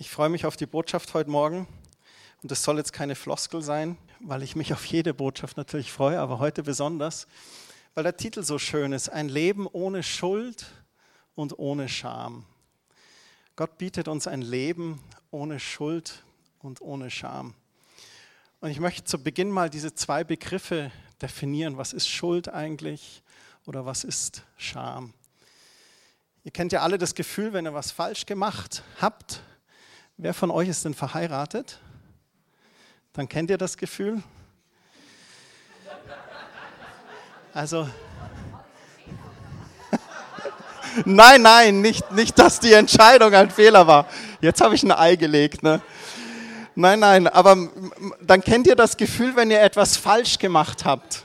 Ich freue mich auf die Botschaft heute Morgen. Und das soll jetzt keine Floskel sein, weil ich mich auf jede Botschaft natürlich freue, aber heute besonders, weil der Titel so schön ist. Ein Leben ohne Schuld und ohne Scham. Gott bietet uns ein Leben ohne Schuld und ohne Scham. Und ich möchte zu Beginn mal diese zwei Begriffe definieren. Was ist Schuld eigentlich oder was ist Scham? Ihr kennt ja alle das Gefühl, wenn ihr was falsch gemacht habt, Wer von euch ist denn verheiratet? Dann kennt ihr das Gefühl. Also, nein, nein, nicht, nicht, dass die Entscheidung ein Fehler war. Jetzt habe ich ein Ei gelegt. Ne? Nein, nein, aber dann kennt ihr das Gefühl, wenn ihr etwas falsch gemacht habt.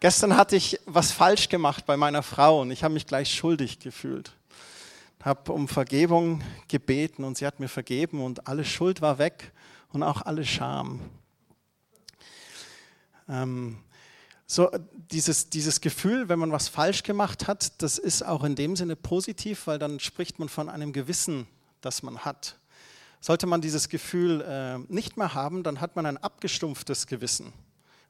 Gestern hatte ich was falsch gemacht bei meiner Frau und ich habe mich gleich schuldig gefühlt habe um Vergebung gebeten und sie hat mir vergeben und alle Schuld war weg und auch alle Scham. Ähm, so dieses, dieses Gefühl, wenn man was falsch gemacht hat, das ist auch in dem Sinne positiv, weil dann spricht man von einem Gewissen, das man hat. Sollte man dieses Gefühl äh, nicht mehr haben, dann hat man ein abgestumpftes Gewissen.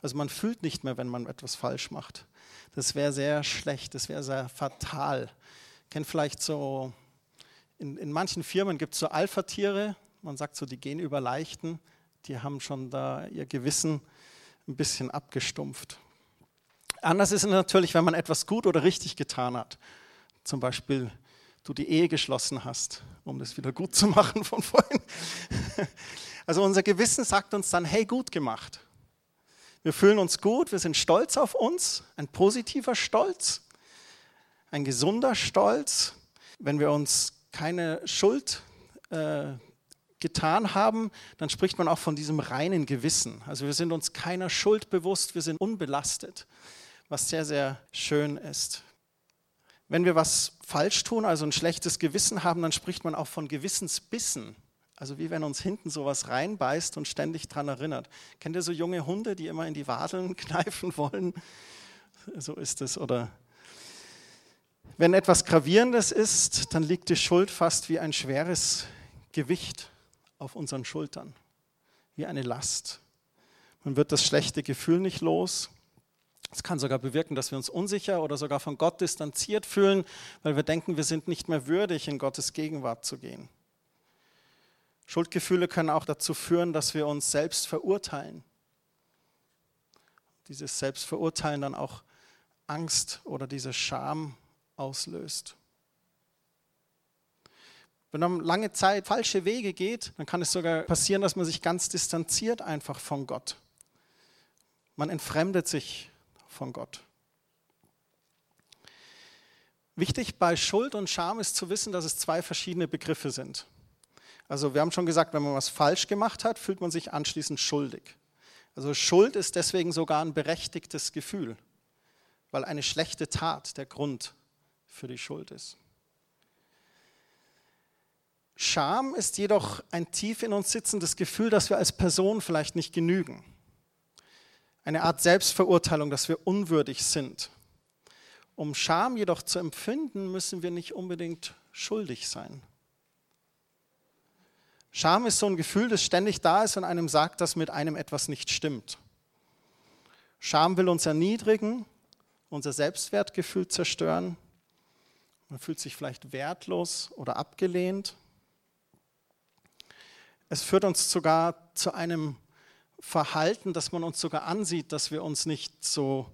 Also man fühlt nicht mehr, wenn man etwas falsch macht. Das wäre sehr schlecht, das wäre sehr fatal. Kennt vielleicht so in, in manchen Firmen gibt es so Alpha-Tiere, man sagt so, die gehen über Leichten, die haben schon da ihr Gewissen ein bisschen abgestumpft. Anders ist es natürlich, wenn man etwas gut oder richtig getan hat. Zum Beispiel du die Ehe geschlossen hast, um das wieder gut zu machen von vorhin. Also unser Gewissen sagt uns dann, hey, gut gemacht. Wir fühlen uns gut, wir sind stolz auf uns, ein positiver Stolz, ein gesunder Stolz. Wenn wir uns keine Schuld äh, getan haben, dann spricht man auch von diesem reinen Gewissen. Also wir sind uns keiner Schuld bewusst, wir sind unbelastet, was sehr, sehr schön ist. Wenn wir was falsch tun, also ein schlechtes Gewissen haben, dann spricht man auch von Gewissensbissen. Also wie wenn uns hinten sowas reinbeißt und ständig daran erinnert. Kennt ihr so junge Hunde, die immer in die Wadeln kneifen wollen? So ist es. Oder wenn etwas Gravierendes ist, dann liegt die Schuld fast wie ein schweres Gewicht auf unseren Schultern, wie eine Last. Man wird das schlechte Gefühl nicht los. Es kann sogar bewirken, dass wir uns unsicher oder sogar von Gott distanziert fühlen, weil wir denken, wir sind nicht mehr würdig, in Gottes Gegenwart zu gehen. Schuldgefühle können auch dazu führen, dass wir uns selbst verurteilen. Dieses Selbstverurteilen dann auch Angst oder diese Scham auslöst. Wenn man lange Zeit falsche Wege geht, dann kann es sogar passieren, dass man sich ganz distanziert einfach von Gott. Man entfremdet sich von Gott. Wichtig bei Schuld und Scham ist zu wissen, dass es zwei verschiedene Begriffe sind. Also wir haben schon gesagt, wenn man was falsch gemacht hat, fühlt man sich anschließend schuldig. Also Schuld ist deswegen sogar ein berechtigtes Gefühl, weil eine schlechte Tat der Grund für die Schuld ist. Scham ist jedoch ein tief in uns sitzendes Gefühl, dass wir als Person vielleicht nicht genügen. Eine Art Selbstverurteilung, dass wir unwürdig sind. Um Scham jedoch zu empfinden, müssen wir nicht unbedingt schuldig sein. Scham ist so ein Gefühl, das ständig da ist und einem sagt, dass mit einem etwas nicht stimmt. Scham will uns erniedrigen, unser Selbstwertgefühl zerstören man fühlt sich vielleicht wertlos oder abgelehnt. Es führt uns sogar zu einem Verhalten, dass man uns sogar ansieht, dass wir uns nicht so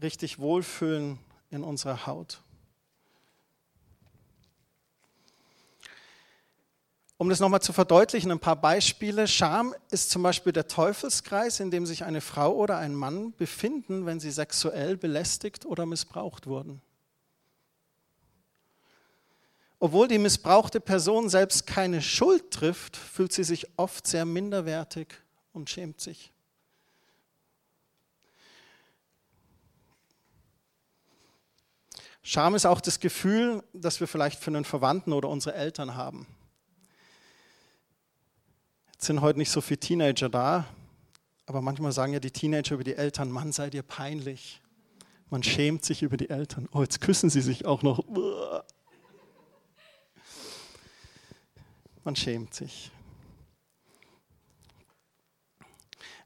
richtig wohlfühlen in unserer Haut. Um das nochmal zu verdeutlichen, ein paar Beispiele. Scham ist zum Beispiel der Teufelskreis, in dem sich eine Frau oder ein Mann befinden, wenn sie sexuell belästigt oder missbraucht wurden. Obwohl die missbrauchte Person selbst keine Schuld trifft, fühlt sie sich oft sehr minderwertig und schämt sich. Scham ist auch das Gefühl, das wir vielleicht für einen Verwandten oder unsere Eltern haben. Jetzt sind heute nicht so viele Teenager da, aber manchmal sagen ja die Teenager über die Eltern, Mann, sei dir peinlich. Man schämt sich über die Eltern. Oh, jetzt küssen sie sich auch noch. Man schämt sich.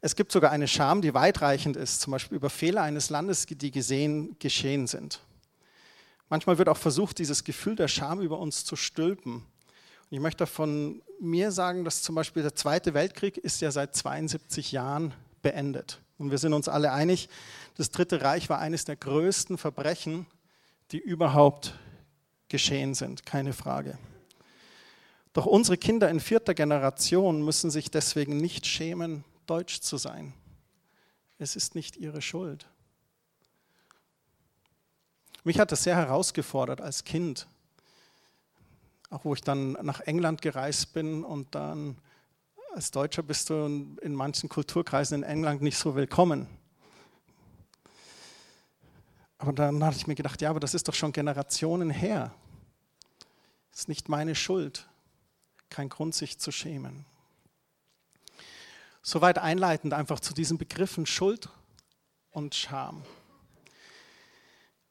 Es gibt sogar eine Scham, die weitreichend ist, zum Beispiel über Fehler eines Landes, die gesehen, geschehen sind. Manchmal wird auch versucht, dieses Gefühl der Scham über uns zu stülpen. Und ich möchte von mir sagen, dass zum Beispiel der Zweite Weltkrieg ist ja seit 72 Jahren beendet. Und wir sind uns alle einig, das Dritte Reich war eines der größten Verbrechen, die überhaupt geschehen sind, keine Frage. Doch unsere Kinder in vierter Generation müssen sich deswegen nicht schämen, deutsch zu sein. Es ist nicht ihre Schuld. Mich hat das sehr herausgefordert als Kind, auch wo ich dann nach England gereist bin und dann als Deutscher bist du in manchen Kulturkreisen in England nicht so willkommen. Aber dann hatte ich mir gedacht, ja, aber das ist doch schon Generationen her. Das ist nicht meine Schuld. Kein Grund, sich zu schämen. Soweit einleitend einfach zu diesen Begriffen Schuld und Scham.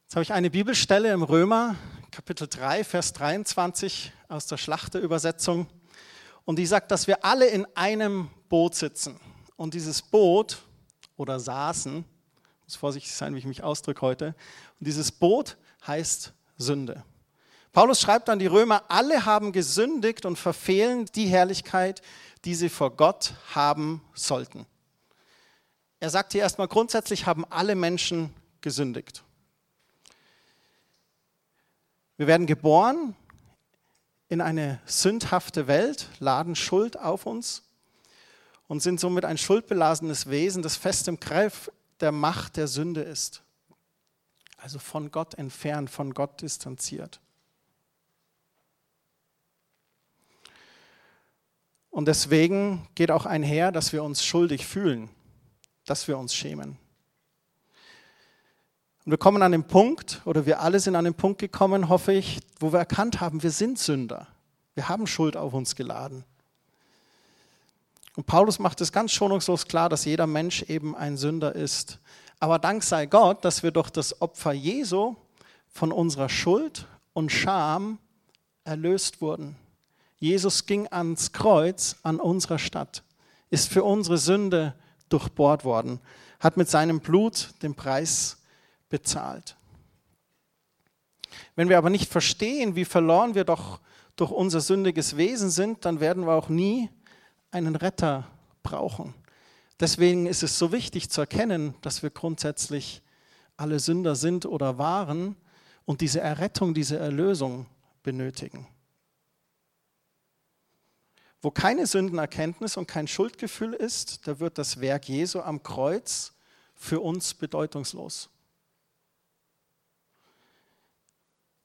Jetzt habe ich eine Bibelstelle im Römer, Kapitel 3, Vers 23 aus der Schlachterübersetzung. Und die sagt, dass wir alle in einem Boot sitzen. Und dieses Boot oder saßen, muss vorsichtig sein, wie ich mich ausdrücke heute, und dieses Boot heißt Sünde. Paulus schreibt an die Römer, alle haben gesündigt und verfehlen die Herrlichkeit, die sie vor Gott haben sollten. Er sagt hier erstmal, grundsätzlich haben alle Menschen gesündigt. Wir werden geboren in eine sündhafte Welt, laden Schuld auf uns und sind somit ein schuldbelasenes Wesen, das fest im Greif der Macht der Sünde ist. Also von Gott entfernt, von Gott distanziert. Und deswegen geht auch einher, dass wir uns schuldig fühlen, dass wir uns schämen. Und wir kommen an den Punkt, oder wir alle sind an den Punkt gekommen, hoffe ich, wo wir erkannt haben, wir sind Sünder. Wir haben Schuld auf uns geladen. Und Paulus macht es ganz schonungslos klar, dass jeder Mensch eben ein Sünder ist. Aber dank sei Gott, dass wir durch das Opfer Jesu von unserer Schuld und Scham erlöst wurden. Jesus ging ans Kreuz an unserer Stadt, ist für unsere Sünde durchbohrt worden, hat mit seinem Blut den Preis bezahlt. Wenn wir aber nicht verstehen, wie verloren wir doch durch unser sündiges Wesen sind, dann werden wir auch nie einen Retter brauchen. Deswegen ist es so wichtig zu erkennen, dass wir grundsätzlich alle Sünder sind oder waren und diese Errettung, diese Erlösung benötigen. Wo keine Sündenerkenntnis und kein Schuldgefühl ist, da wird das Werk Jesu am Kreuz für uns bedeutungslos.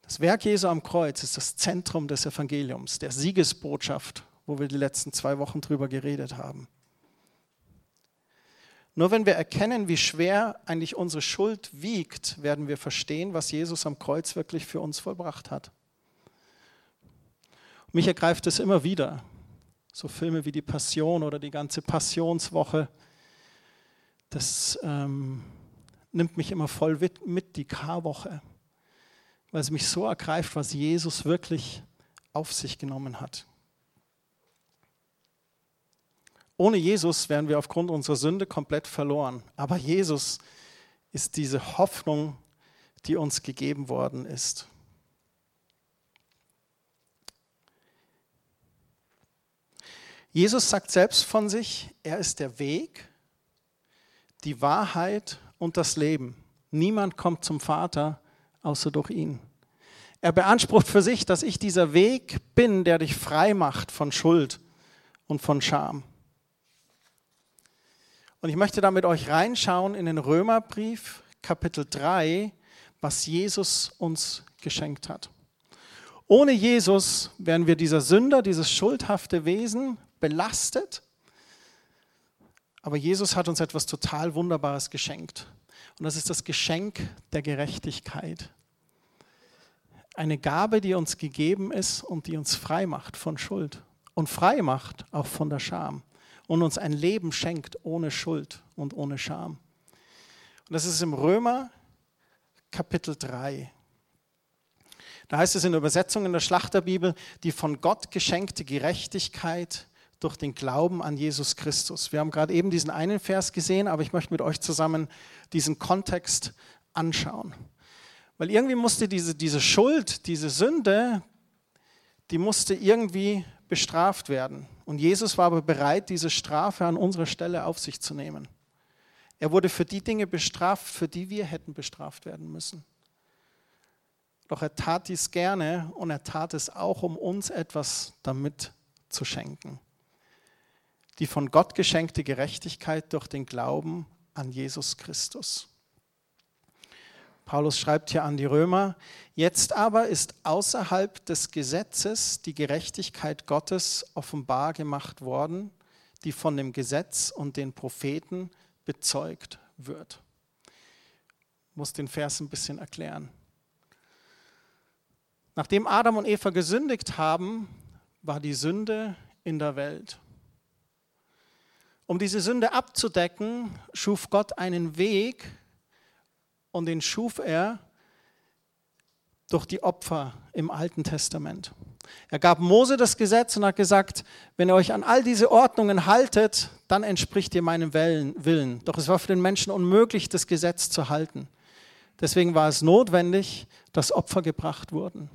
Das Werk Jesu am Kreuz ist das Zentrum des Evangeliums, der Siegesbotschaft, wo wir die letzten zwei Wochen drüber geredet haben. Nur wenn wir erkennen, wie schwer eigentlich unsere Schuld wiegt, werden wir verstehen, was Jesus am Kreuz wirklich für uns vollbracht hat. mich ergreift es immer wieder, so Filme wie die Passion oder die ganze Passionswoche, das ähm, nimmt mich immer voll mit, die Karwoche, weil es mich so ergreift, was Jesus wirklich auf sich genommen hat. Ohne Jesus wären wir aufgrund unserer Sünde komplett verloren. Aber Jesus ist diese Hoffnung, die uns gegeben worden ist. Jesus sagt selbst von sich, er ist der Weg, die Wahrheit und das Leben. Niemand kommt zum Vater außer durch ihn. Er beansprucht für sich, dass ich dieser Weg bin, der dich frei macht von Schuld und von Scham. Und ich möchte da mit euch reinschauen in den Römerbrief, Kapitel 3, was Jesus uns geschenkt hat. Ohne Jesus wären wir dieser Sünder, dieses schuldhafte Wesen, belastet. Aber Jesus hat uns etwas total Wunderbares geschenkt. Und das ist das Geschenk der Gerechtigkeit. Eine Gabe, die uns gegeben ist und die uns frei macht von Schuld und frei macht auch von der Scham und uns ein Leben schenkt ohne Schuld und ohne Scham. Und das ist im Römer Kapitel 3. Da heißt es in der Übersetzung in der Schlachterbibel, die von Gott geschenkte Gerechtigkeit durch den Glauben an Jesus Christus. Wir haben gerade eben diesen einen Vers gesehen, aber ich möchte mit euch zusammen diesen Kontext anschauen. Weil irgendwie musste diese, diese Schuld, diese Sünde, die musste irgendwie bestraft werden. Und Jesus war aber bereit, diese Strafe an unserer Stelle auf sich zu nehmen. Er wurde für die Dinge bestraft, für die wir hätten bestraft werden müssen. Doch er tat dies gerne und er tat es auch, um uns etwas damit zu schenken. Die von Gott geschenkte Gerechtigkeit durch den Glauben an Jesus Christus. Paulus schreibt hier an die Römer, jetzt aber ist außerhalb des Gesetzes die Gerechtigkeit Gottes offenbar gemacht worden, die von dem Gesetz und den Propheten bezeugt wird. Ich muss den Vers ein bisschen erklären. Nachdem Adam und Eva gesündigt haben, war die Sünde in der Welt. Um diese Sünde abzudecken, schuf Gott einen Weg, und den schuf er durch die Opfer im Alten Testament. Er gab Mose das Gesetz und hat gesagt, wenn ihr euch an all diese Ordnungen haltet, dann entspricht ihr meinem Willen. Doch es war für den Menschen unmöglich, das Gesetz zu halten. Deswegen war es notwendig, dass Opfer gebracht wurden.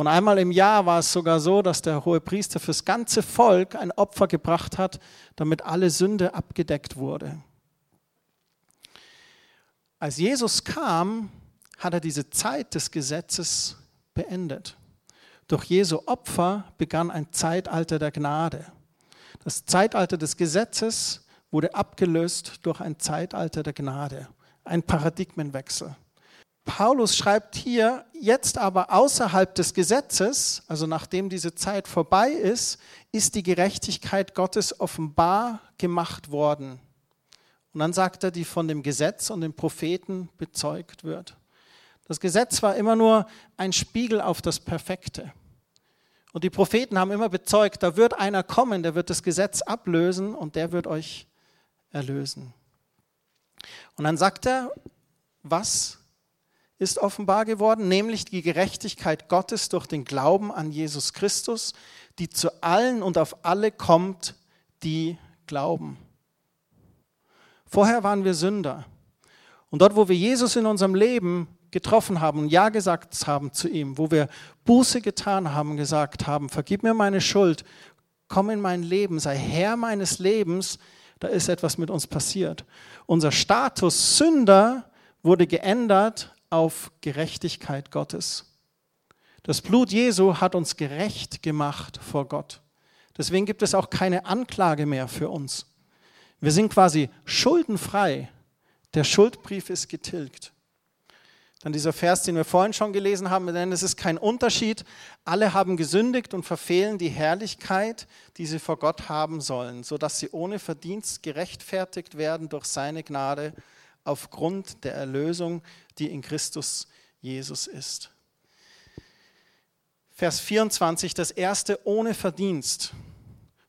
Und einmal im Jahr war es sogar so, dass der hohe Priester fürs ganze Volk ein Opfer gebracht hat, damit alle Sünde abgedeckt wurde. Als Jesus kam, hat er diese Zeit des Gesetzes beendet. Durch Jesu Opfer begann ein Zeitalter der Gnade. Das Zeitalter des Gesetzes wurde abgelöst durch ein Zeitalter der Gnade, ein Paradigmenwechsel. Paulus schreibt hier, jetzt aber außerhalb des Gesetzes, also nachdem diese Zeit vorbei ist, ist die Gerechtigkeit Gottes offenbar gemacht worden und dann sagt er, die von dem Gesetz und den Propheten bezeugt wird. Das Gesetz war immer nur ein Spiegel auf das Perfekte. Und die Propheten haben immer bezeugt, da wird einer kommen, der wird das Gesetz ablösen und der wird euch erlösen. Und dann sagt er, was ist offenbar geworden, nämlich die Gerechtigkeit Gottes durch den Glauben an Jesus Christus, die zu allen und auf alle kommt, die glauben. Vorher waren wir Sünder. Und dort, wo wir Jesus in unserem Leben getroffen haben und Ja gesagt haben zu ihm, wo wir Buße getan haben, gesagt haben, vergib mir meine Schuld, komm in mein Leben, sei Herr meines Lebens, da ist etwas mit uns passiert. Unser Status Sünder wurde geändert auf Gerechtigkeit Gottes. Das Blut Jesu hat uns gerecht gemacht vor Gott. Deswegen gibt es auch keine Anklage mehr für uns. Wir sind quasi schuldenfrei. Der Schuldbrief ist getilgt. Dann dieser Vers, den wir vorhin schon gelesen haben, denn es ist kein Unterschied. Alle haben gesündigt und verfehlen die Herrlichkeit, die sie vor Gott haben sollen, sodass sie ohne Verdienst gerechtfertigt werden durch seine Gnade aufgrund der Erlösung, die in Christus Jesus ist. Vers 24, das erste ohne Verdienst.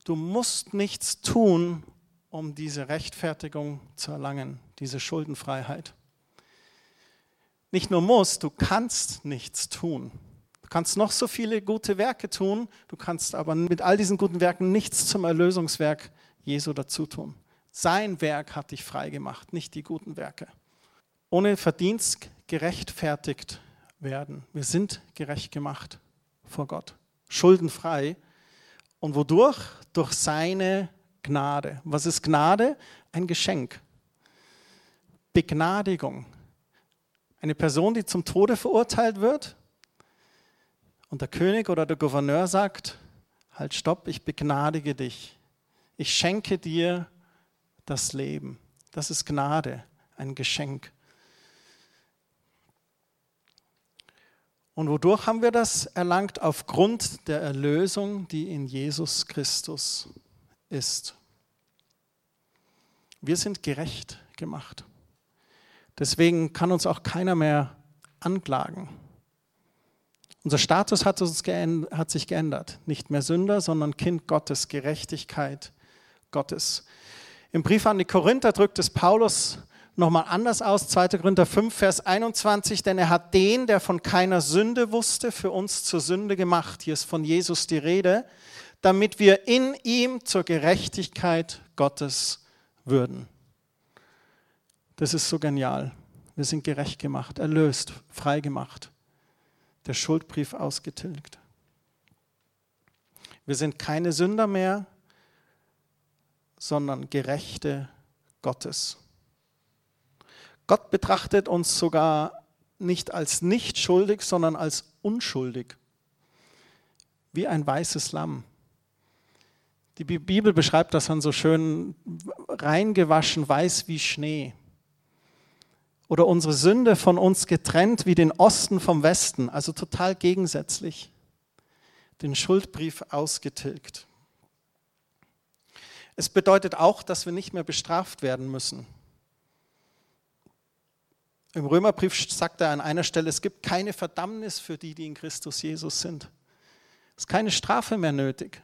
Du musst nichts tun, um diese Rechtfertigung zu erlangen, diese Schuldenfreiheit. Nicht nur musst, du kannst nichts tun. Du kannst noch so viele gute Werke tun, du kannst aber mit all diesen guten Werken nichts zum Erlösungswerk Jesu dazu tun. Sein Werk hat dich frei gemacht, nicht die guten Werke. Ohne Verdienst gerechtfertigt werden. Wir sind gerecht gemacht vor Gott, schuldenfrei. Und wodurch? Durch seine Gnade. Was ist Gnade? Ein Geschenk. Begnadigung. Eine Person, die zum Tode verurteilt wird und der König oder der Gouverneur sagt, halt stopp, ich begnadige dich. Ich schenke dir das Leben. Das ist Gnade, ein Geschenk. Und wodurch haben wir das erlangt? Aufgrund der Erlösung, die in Jesus Christus ist. Wir sind gerecht gemacht. Deswegen kann uns auch keiner mehr anklagen. Unser Status hat, uns hat sich geändert. Nicht mehr Sünder, sondern Kind Gottes, Gerechtigkeit Gottes. Im Brief an die Korinther drückt es Paulus nochmal anders aus. 2. Korinther 5, Vers 21. Denn er hat den, der von keiner Sünde wusste, für uns zur Sünde gemacht. Hier ist von Jesus die Rede, damit wir in ihm zur Gerechtigkeit Gottes würden. Das ist so genial. Wir sind gerecht gemacht, erlöst, frei gemacht. Der Schuldbrief ausgetilgt. Wir sind keine Sünder mehr, sondern Gerechte Gottes. Gott betrachtet uns sogar nicht als nicht schuldig, sondern als unschuldig, wie ein weißes Lamm. Die Bibel beschreibt das dann so schön reingewaschen, weiß wie Schnee. Oder unsere Sünde von uns getrennt wie den Osten vom Westen, also total gegensätzlich. Den Schuldbrief ausgetilgt. Es bedeutet auch, dass wir nicht mehr bestraft werden müssen. Im Römerbrief sagt er an einer Stelle, es gibt keine Verdammnis für die, die in Christus Jesus sind. Es ist keine Strafe mehr nötig.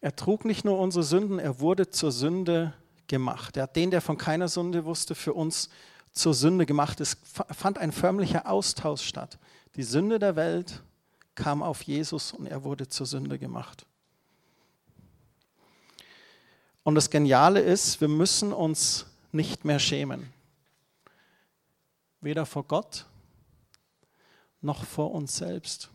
Er trug nicht nur unsere Sünden, er wurde zur Sünde gemacht. Er hat den, der von keiner Sünde wusste, für uns zur Sünde gemacht. Es fand ein förmlicher Austausch statt. Die Sünde der Welt kam auf Jesus und er wurde zur Sünde gemacht. Und das Geniale ist, wir müssen uns nicht mehr schämen. Weder vor Gott noch vor uns selbst.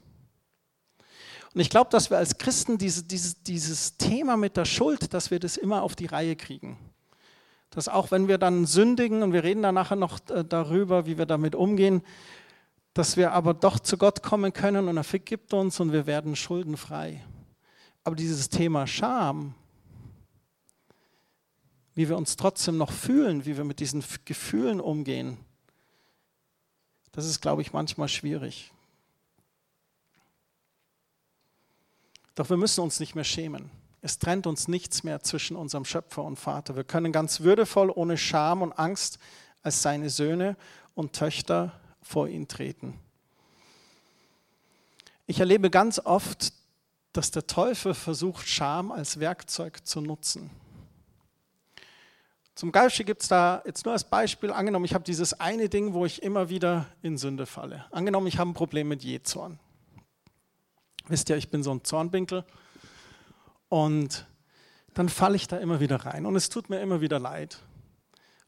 Und ich glaube, dass wir als Christen diese, dieses, dieses Thema mit der Schuld, dass wir das immer auf die Reihe kriegen. Dass auch wenn wir dann sündigen, und wir reden dann nachher noch äh, darüber, wie wir damit umgehen, dass wir aber doch zu Gott kommen können und er vergibt uns und wir werden schuldenfrei. Aber dieses Thema Scham, wie wir uns trotzdem noch fühlen, wie wir mit diesen Gefühlen umgehen, das ist, glaube ich, manchmal schwierig. Doch wir müssen uns nicht mehr schämen. Es trennt uns nichts mehr zwischen unserem Schöpfer und Vater. Wir können ganz würdevoll, ohne Scham und Angst als seine Söhne und Töchter vor ihn treten. Ich erlebe ganz oft, dass der Teufel versucht, Scham als Werkzeug zu nutzen. Zum Beispiel gibt es da jetzt nur als Beispiel, angenommen, ich habe dieses eine Ding, wo ich immer wieder in Sünde falle. Angenommen, ich habe ein Problem mit Jezorn. Wisst ihr, ich bin so ein Zornwinkel und dann falle ich da immer wieder rein und es tut mir immer wieder leid.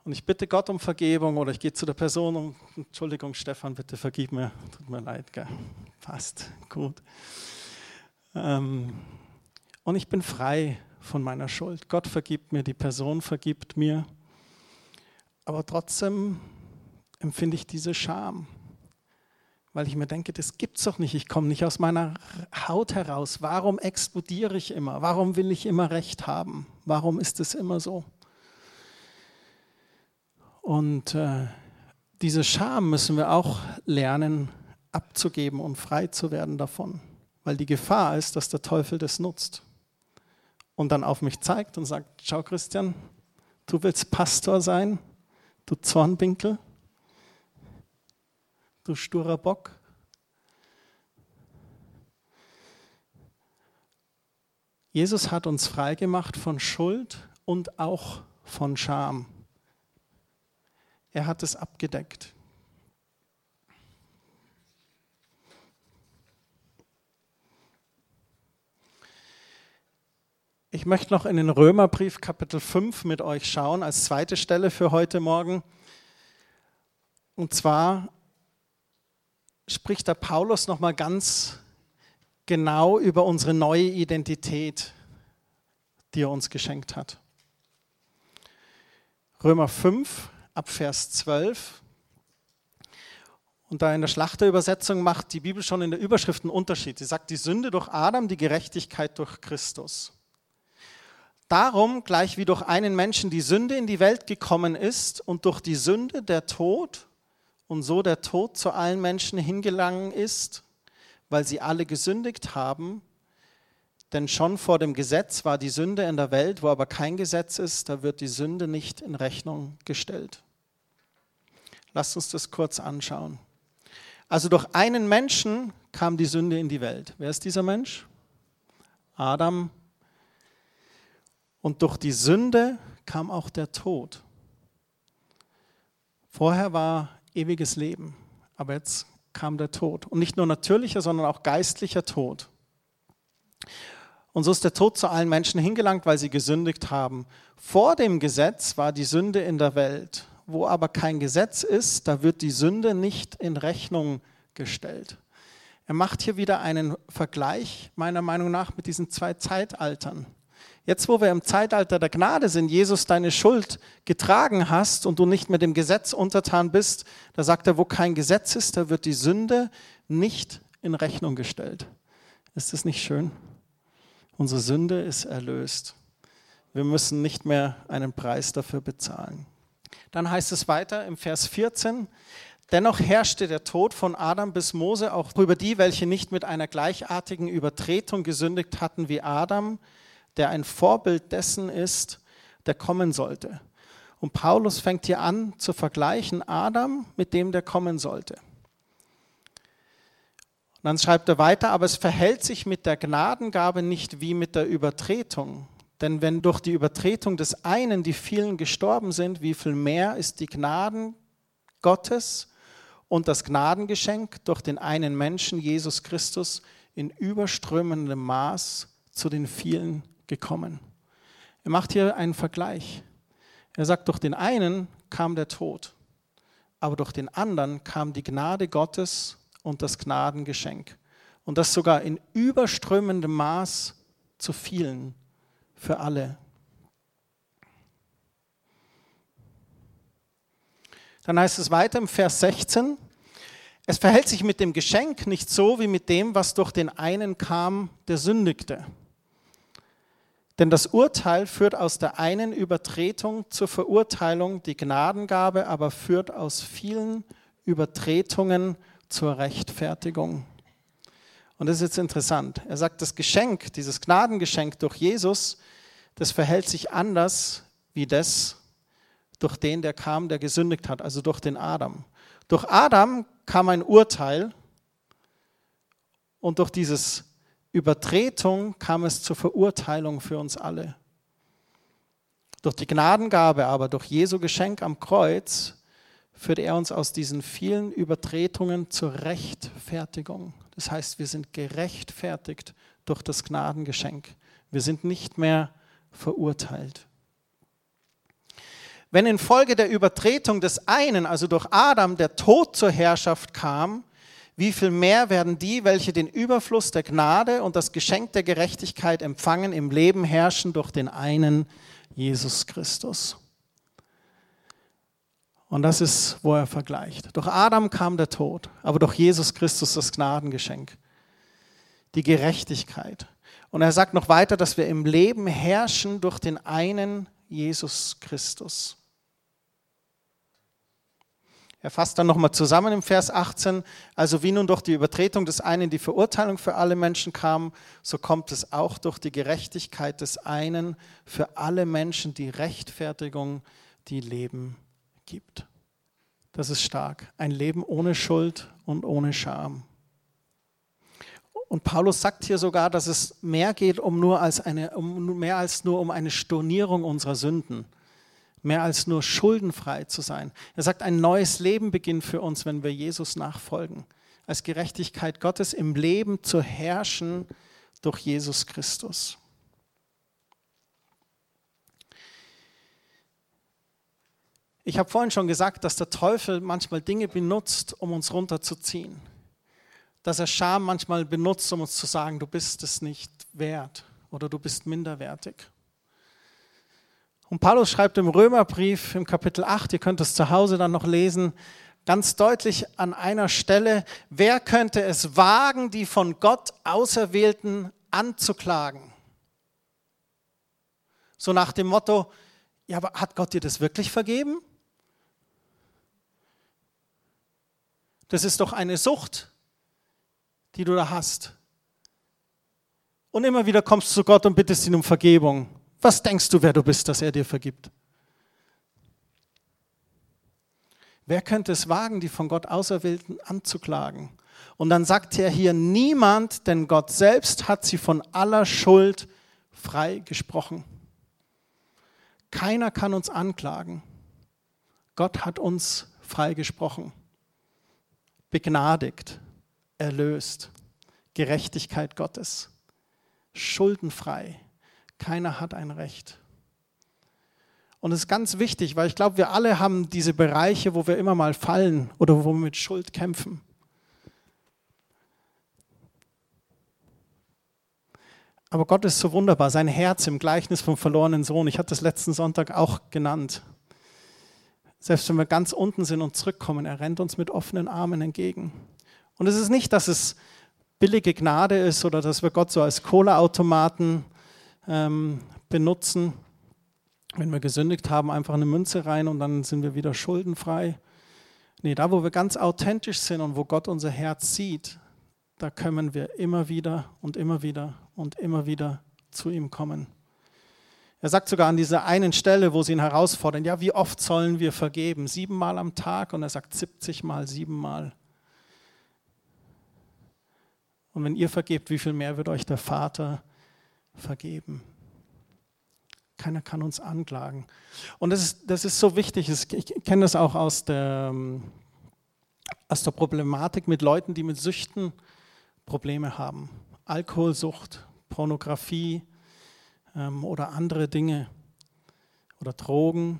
Und ich bitte Gott um Vergebung oder ich gehe zu der Person und Entschuldigung, Stefan, bitte vergib mir, tut mir leid, gell? passt, gut. Ähm, und ich bin frei von meiner Schuld. Gott vergibt mir, die Person vergibt mir. Aber trotzdem empfinde ich diese Scham weil ich mir denke, das gibt's doch nicht. Ich komme nicht aus meiner Haut heraus. Warum explodiere ich immer? Warum will ich immer Recht haben? Warum ist es immer so? Und äh, diese Scham müssen wir auch lernen abzugeben und frei zu werden davon, weil die Gefahr ist, dass der Teufel das nutzt und dann auf mich zeigt und sagt: Schau, Christian, du willst Pastor sein, du Zornwinkel du sturer Bock. Jesus hat uns freigemacht von Schuld und auch von Scham. Er hat es abgedeckt. Ich möchte noch in den Römerbrief Kapitel 5 mit euch schauen, als zweite Stelle für heute Morgen. Und zwar spricht der Paulus nochmal ganz genau über unsere neue Identität, die er uns geschenkt hat. Römer 5 ab Vers 12. Und da in der Schlachterübersetzung macht die Bibel schon in der Überschrift einen Unterschied. Sie sagt, die Sünde durch Adam, die Gerechtigkeit durch Christus. Darum, gleich wie durch einen Menschen die Sünde in die Welt gekommen ist und durch die Sünde der Tod und so der Tod zu allen Menschen hingelangen ist, weil sie alle gesündigt haben. Denn schon vor dem Gesetz war die Sünde in der Welt, wo aber kein Gesetz ist, da wird die Sünde nicht in Rechnung gestellt. Lasst uns das kurz anschauen. Also durch einen Menschen kam die Sünde in die Welt. Wer ist dieser Mensch? Adam. Und durch die Sünde kam auch der Tod. Vorher war ewiges Leben, aber jetzt kam der Tod. Und nicht nur natürlicher, sondern auch geistlicher Tod. Und so ist der Tod zu allen Menschen hingelangt, weil sie gesündigt haben. Vor dem Gesetz war die Sünde in der Welt. Wo aber kein Gesetz ist, da wird die Sünde nicht in Rechnung gestellt. Er macht hier wieder einen Vergleich, meiner Meinung nach, mit diesen zwei Zeitaltern. Jetzt, wo wir im Zeitalter der Gnade sind, Jesus deine Schuld getragen hast und du nicht mehr dem Gesetz untertan bist, da sagt er, wo kein Gesetz ist, da wird die Sünde nicht in Rechnung gestellt. Ist das nicht schön? Unsere Sünde ist erlöst. Wir müssen nicht mehr einen Preis dafür bezahlen. Dann heißt es weiter im Vers 14, dennoch herrschte der Tod von Adam bis Mose auch über die, welche nicht mit einer gleichartigen Übertretung gesündigt hatten wie Adam, der ein Vorbild dessen ist, der kommen sollte. Und Paulus fängt hier an zu vergleichen Adam mit dem, der kommen sollte. Und dann schreibt er weiter, aber es verhält sich mit der Gnadengabe nicht wie mit der Übertretung. Denn wenn durch die Übertretung des einen die vielen gestorben sind, wie viel mehr ist die Gnaden Gottes und das Gnadengeschenk durch den einen Menschen, Jesus Christus, in überströmendem Maß zu den vielen gekommen. Er macht hier einen Vergleich. Er sagt, durch den einen kam der Tod, aber durch den anderen kam die Gnade Gottes und das Gnadengeschenk. Und das sogar in überströmendem Maß zu vielen, für alle. Dann heißt es weiter im Vers 16, es verhält sich mit dem Geschenk nicht so wie mit dem, was durch den einen kam, der sündigte. Denn das Urteil führt aus der einen Übertretung zur Verurteilung, die Gnadengabe aber führt aus vielen Übertretungen zur Rechtfertigung. Und das ist jetzt interessant. Er sagt, das Geschenk, dieses Gnadengeschenk durch Jesus, das verhält sich anders wie das durch den, der kam, der gesündigt hat, also durch den Adam. Durch Adam kam ein Urteil und durch dieses Übertretung kam es zur Verurteilung für uns alle. Durch die Gnadengabe aber, durch Jesu Geschenk am Kreuz, führt er uns aus diesen vielen Übertretungen zur Rechtfertigung. Das heißt, wir sind gerechtfertigt durch das Gnadengeschenk. Wir sind nicht mehr verurteilt. Wenn infolge der Übertretung des einen, also durch Adam, der Tod zur Herrschaft kam, wie viel mehr werden die, welche den Überfluss der Gnade und das Geschenk der Gerechtigkeit empfangen, im Leben herrschen durch den einen Jesus Christus. Und das ist, wo er vergleicht. Durch Adam kam der Tod, aber durch Jesus Christus das Gnadengeschenk, die Gerechtigkeit. Und er sagt noch weiter, dass wir im Leben herrschen durch den einen Jesus Christus. Er fasst dann nochmal zusammen im Vers 18, also wie nun durch die Übertretung des einen die Verurteilung für alle Menschen kam, so kommt es auch durch die Gerechtigkeit des einen für alle Menschen die Rechtfertigung, die Leben gibt. Das ist stark. Ein Leben ohne Schuld und ohne Scham. Und Paulus sagt hier sogar, dass es mehr geht um nur als eine, um mehr als nur um eine Stornierung unserer Sünden mehr als nur schuldenfrei zu sein. Er sagt, ein neues Leben beginnt für uns, wenn wir Jesus nachfolgen. Als Gerechtigkeit Gottes im Leben zu herrschen durch Jesus Christus. Ich habe vorhin schon gesagt, dass der Teufel manchmal Dinge benutzt, um uns runterzuziehen. Dass er Scham manchmal benutzt, um uns zu sagen, du bist es nicht wert oder du bist minderwertig. Und Paulus schreibt im Römerbrief im Kapitel 8, ihr könnt es zu Hause dann noch lesen, ganz deutlich an einer Stelle, wer könnte es wagen, die von Gott Auserwählten anzuklagen? So nach dem Motto, ja, aber hat Gott dir das wirklich vergeben? Das ist doch eine Sucht, die du da hast. Und immer wieder kommst du zu Gott und bittest ihn um Vergebung. Was denkst du, wer du bist, dass er dir vergibt? Wer könnte es wagen, die von Gott Auserwählten anzuklagen? Und dann sagt er hier, niemand, denn Gott selbst hat sie von aller Schuld frei gesprochen. Keiner kann uns anklagen. Gott hat uns freigesprochen, begnadigt, erlöst. Gerechtigkeit Gottes, schuldenfrei. Keiner hat ein Recht. Und es ist ganz wichtig, weil ich glaube, wir alle haben diese Bereiche, wo wir immer mal fallen oder wo wir mit Schuld kämpfen. Aber Gott ist so wunderbar, sein Herz im Gleichnis vom verlorenen Sohn. Ich hatte das letzten Sonntag auch genannt. Selbst wenn wir ganz unten sind und zurückkommen, er rennt uns mit offenen Armen entgegen. Und es ist nicht, dass es billige Gnade ist oder dass wir Gott so als Cola-Automaten ähm, benutzen. Wenn wir gesündigt haben, einfach eine Münze rein und dann sind wir wieder schuldenfrei. Nee, da, wo wir ganz authentisch sind und wo Gott unser Herz sieht, da können wir immer wieder und immer wieder und immer wieder zu ihm kommen. Er sagt sogar an dieser einen Stelle, wo sie ihn herausfordern, ja, wie oft sollen wir vergeben? Siebenmal am Tag und er sagt 70 mal, siebenmal. Und wenn ihr vergebt, wie viel mehr wird euch der Vater vergeben? Keiner kann uns anklagen. Und das ist, das ist so wichtig. Ich kenne das auch aus der, aus der Problematik mit Leuten, die mit Süchten Probleme haben. Alkoholsucht, Pornografie, ähm, oder andere Dinge oder Drogen.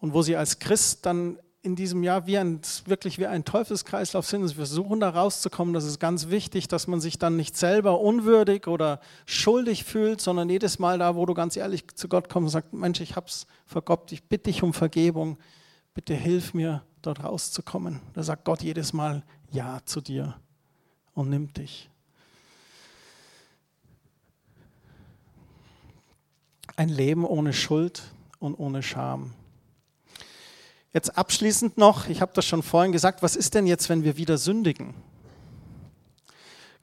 Und wo sie als Christ dann in diesem Jahr wie ein, wirklich wie ein Teufelskreislauf sind. Sie versuchen da rauszukommen. Das ist ganz wichtig, dass man sich dann nicht selber unwürdig oder schuldig fühlt, sondern jedes Mal da, wo du ganz ehrlich zu Gott kommst und sagst, Mensch, ich hab's vergoppt, ich bitte dich um Vergebung, bitte hilf mir, dort rauszukommen. Da sagt Gott jedes Mal Ja zu dir und nimmt dich. Ein Leben ohne Schuld und ohne Scham. Jetzt abschließend noch, ich habe das schon vorhin gesagt, was ist denn jetzt, wenn wir wieder sündigen?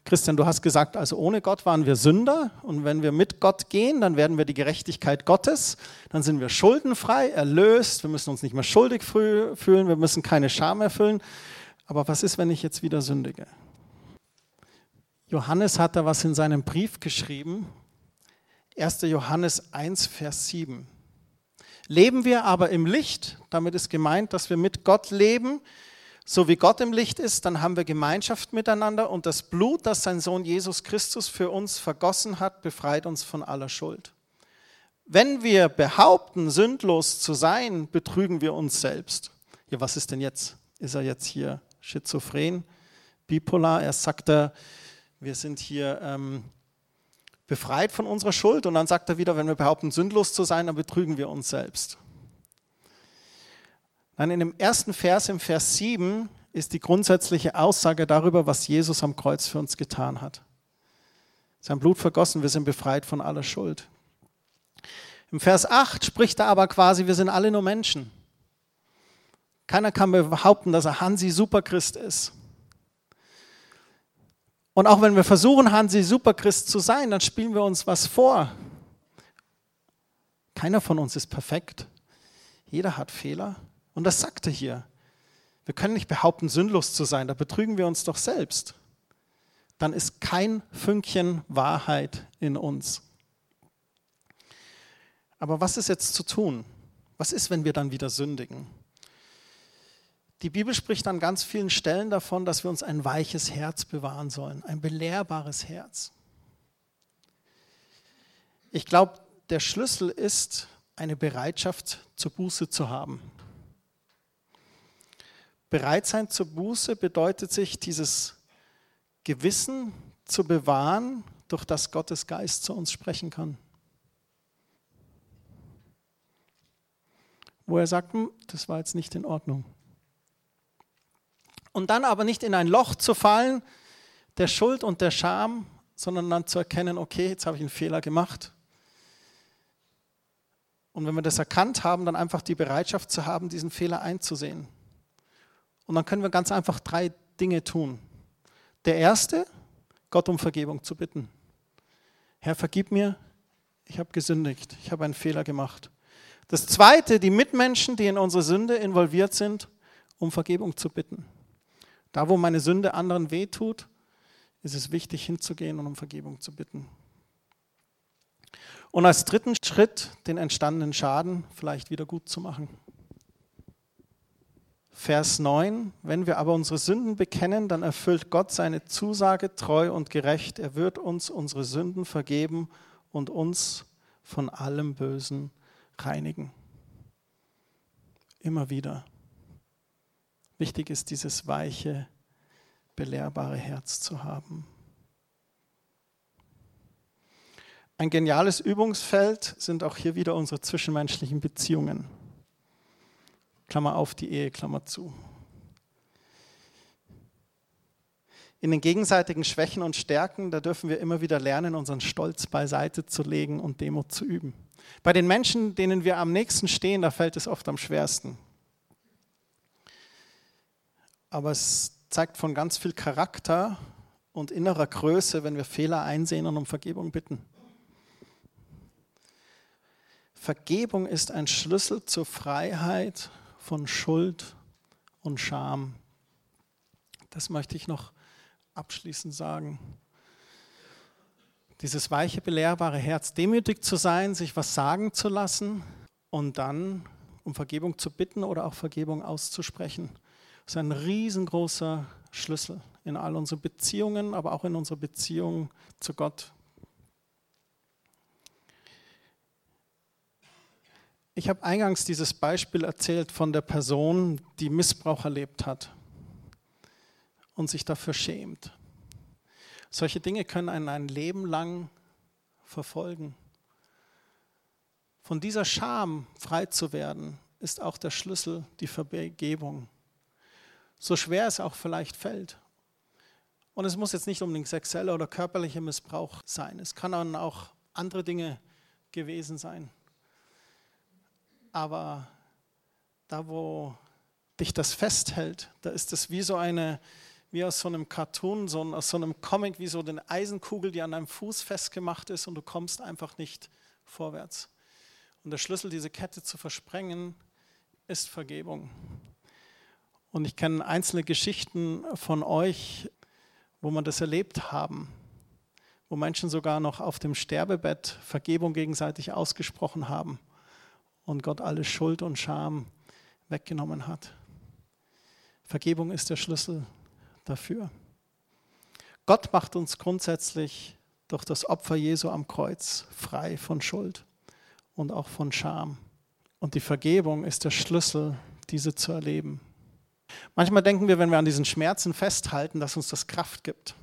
Christian, du hast gesagt, also ohne Gott waren wir Sünder und wenn wir mit Gott gehen, dann werden wir die Gerechtigkeit Gottes, dann sind wir schuldenfrei, erlöst, wir müssen uns nicht mehr schuldig fühlen, wir müssen keine Scham erfüllen. Aber was ist, wenn ich jetzt wieder sündige? Johannes hat da was in seinem Brief geschrieben 1. Johannes 1, Vers 7. Leben wir aber im Licht, damit ist gemeint, dass wir mit Gott leben, so wie Gott im Licht ist, dann haben wir Gemeinschaft miteinander und das Blut, das sein Sohn Jesus Christus für uns vergossen hat, befreit uns von aller Schuld. Wenn wir behaupten, sündlos zu sein, betrügen wir uns selbst. Ja, was ist denn jetzt? Ist er jetzt hier schizophren, bipolar? Er sagt, wir sind hier ähm, befreit von unserer Schuld. Und dann sagt er wieder, wenn wir behaupten, sündlos zu sein, dann betrügen wir uns selbst. Dann in dem ersten Vers, im Vers 7, ist die grundsätzliche Aussage darüber, was Jesus am Kreuz für uns getan hat. Sein Blut vergossen, wir sind befreit von aller Schuld. Im Vers 8 spricht er aber quasi, wir sind alle nur Menschen. Keiner kann behaupten, dass er Hansi Superchrist ist. Und auch wenn wir versuchen, Hansi Superchrist zu sein, dann spielen wir uns was vor. Keiner von uns ist perfekt. Jeder hat Fehler. Und das sagt er hier. Wir können nicht behaupten, sündlos zu sein. Da betrügen wir uns doch selbst. Dann ist kein Fünkchen Wahrheit in uns. Aber was ist jetzt zu tun? Was ist, wenn wir dann wieder sündigen? Die Bibel spricht an ganz vielen Stellen davon, dass wir uns ein weiches Herz bewahren sollen, ein belehrbares Herz. Ich glaube, der Schlüssel ist, eine Bereitschaft zur Buße zu haben. Bereit sein zur Buße bedeutet sich, dieses Gewissen zu bewahren, durch das Gottes Geist zu uns sprechen kann. Wo er sagt, das war jetzt nicht in Ordnung und dann aber nicht in ein Loch zu fallen der Schuld und der Scham, sondern dann zu erkennen, okay, jetzt habe ich einen Fehler gemacht. Und wenn wir das erkannt haben, dann einfach die Bereitschaft zu haben, diesen Fehler einzusehen. Und dann können wir ganz einfach drei Dinge tun. Der erste, Gott um Vergebung zu bitten. Herr, vergib mir, ich habe gesündigt, ich habe einen Fehler gemacht. Das zweite, die Mitmenschen, die in unsere Sünde involviert sind, um Vergebung zu bitten. Da, wo meine Sünde anderen wehtut, ist es wichtig hinzugehen und um Vergebung zu bitten. Und als dritten Schritt den entstandenen Schaden vielleicht wieder gut zu machen. Vers 9, wenn wir aber unsere Sünden bekennen, dann erfüllt Gott seine Zusage treu und gerecht. Er wird uns unsere Sünden vergeben und uns von allem Bösen reinigen. Immer wieder. Wichtig ist dieses weiche, belehrbare Herz zu haben. Ein geniales Übungsfeld sind auch hier wieder unsere zwischenmenschlichen Beziehungen. Klammer auf die Ehe, Klammer zu. In den gegenseitigen Schwächen und Stärken, da dürfen wir immer wieder lernen, unseren Stolz beiseite zu legen und Demut zu üben. Bei den Menschen, denen wir am nächsten stehen, da fällt es oft am schwersten. Aber es zeigt von ganz viel Charakter und innerer Größe, wenn wir Fehler einsehen und um Vergebung bitten. Vergebung ist ein Schlüssel zur Freiheit von Schuld und Scham. Das möchte ich noch abschließend sagen. Dieses weiche, belehrbare Herz, demütig zu sein, sich was sagen zu lassen und dann um Vergebung zu bitten oder auch Vergebung auszusprechen, ist ein riesengroßer Schlüssel in all unsere Beziehungen, aber auch in unsere Beziehung zu Gott. Ich habe eingangs dieses Beispiel erzählt von der Person, die Missbrauch erlebt hat und sich dafür schämt. Solche Dinge können einen ein Leben lang verfolgen. Von dieser Scham frei zu werden, ist auch der Schlüssel, die Vergebung. So schwer es auch vielleicht fällt. Und es muss jetzt nicht unbedingt sexueller oder körperlicher Missbrauch sein. Es kann dann auch andere Dinge gewesen sein aber da, wo dich das festhält, da ist es wie so eine, wie aus so einem Cartoon, so aus so einem Comic, wie so eine Eisenkugel, die an deinem Fuß festgemacht ist und du kommst einfach nicht vorwärts. Und der Schlüssel, diese Kette zu versprengen, ist Vergebung. Und ich kenne einzelne Geschichten von euch, wo man das erlebt haben, wo Menschen sogar noch auf dem Sterbebett Vergebung gegenseitig ausgesprochen haben und Gott alle Schuld und Scham weggenommen hat. Vergebung ist der Schlüssel dafür. Gott macht uns grundsätzlich durch das Opfer Jesu am Kreuz frei von Schuld und auch von Scham. Und die Vergebung ist der Schlüssel, diese zu erleben. Manchmal denken wir, wenn wir an diesen Schmerzen festhalten, dass uns das Kraft gibt.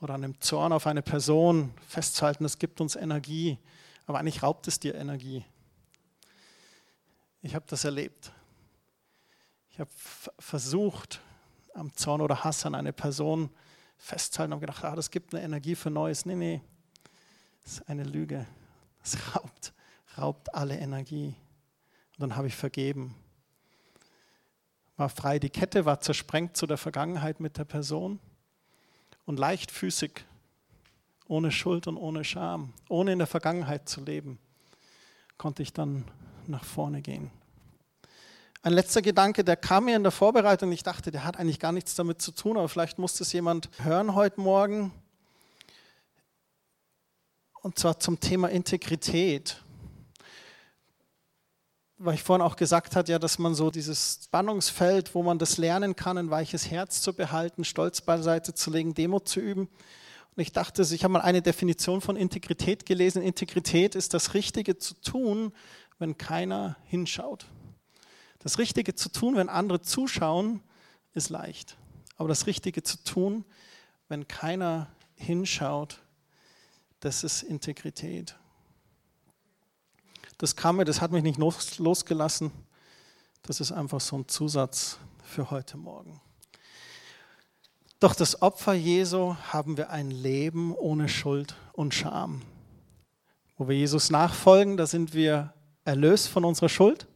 Oder an dem Zorn auf eine Person festzuhalten, das gibt uns Energie. Aber eigentlich raubt es dir Energie. Ich habe das erlebt. Ich habe versucht, am Zorn oder Hass an eine Person festzuhalten und gedacht, ah, das gibt eine Energie für Neues. Nee, nee, das ist eine Lüge. Das raubt, raubt alle Energie. Und dann habe ich vergeben. War frei, die Kette war zersprengt zu der Vergangenheit mit der Person und leichtfüßig, ohne Schuld und ohne Scham, ohne in der Vergangenheit zu leben, konnte ich dann nach vorne gehen. Ein letzter Gedanke, der kam mir in der Vorbereitung. Ich dachte, der hat eigentlich gar nichts damit zu tun, aber vielleicht muss das jemand hören heute Morgen. Und zwar zum Thema Integrität. Weil ich vorhin auch gesagt habe, ja, dass man so dieses Spannungsfeld, wo man das lernen kann, ein weiches Herz zu behalten, Stolz beiseite zu legen, Demut zu üben. Und ich dachte, ich habe mal eine Definition von Integrität gelesen. Integrität ist das Richtige zu tun, wenn keiner hinschaut. Das Richtige zu tun, wenn andere zuschauen, ist leicht. Aber das Richtige zu tun, wenn keiner hinschaut, das ist Integrität. Das kam mir, das hat mich nicht losgelassen. Das ist einfach so ein Zusatz für heute Morgen. Doch das Opfer Jesu haben wir ein Leben ohne Schuld und Scham. Wo wir Jesus nachfolgen, da sind wir erlöst von unserer Schuld.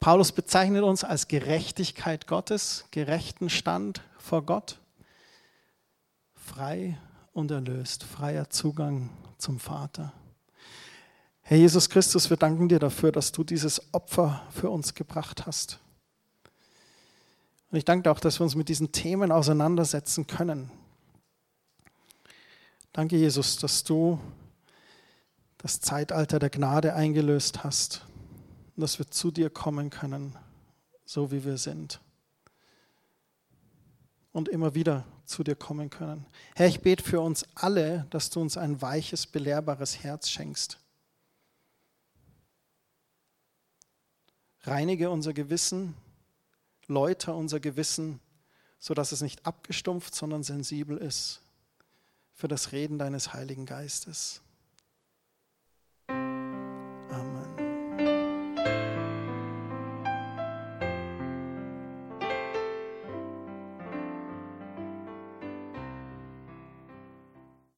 Paulus bezeichnet uns als Gerechtigkeit Gottes, gerechten Stand vor Gott, frei und erlöst, freier Zugang zum Vater. Herr Jesus Christus, wir danken dir dafür, dass du dieses Opfer für uns gebracht hast. Und ich danke dir auch, dass wir uns mit diesen Themen auseinandersetzen können. Danke, Jesus, dass du das Zeitalter der Gnade eingelöst hast und dass wir zu dir kommen können, so wie wir sind. Und immer wieder zu dir kommen können. Herr, ich bete für uns alle, dass du uns ein weiches, belehrbares Herz schenkst. Reinige unser Gewissen, läuter unser Gewissen, sodass es nicht abgestumpft, sondern sensibel ist für das Reden deines Heiligen Geistes.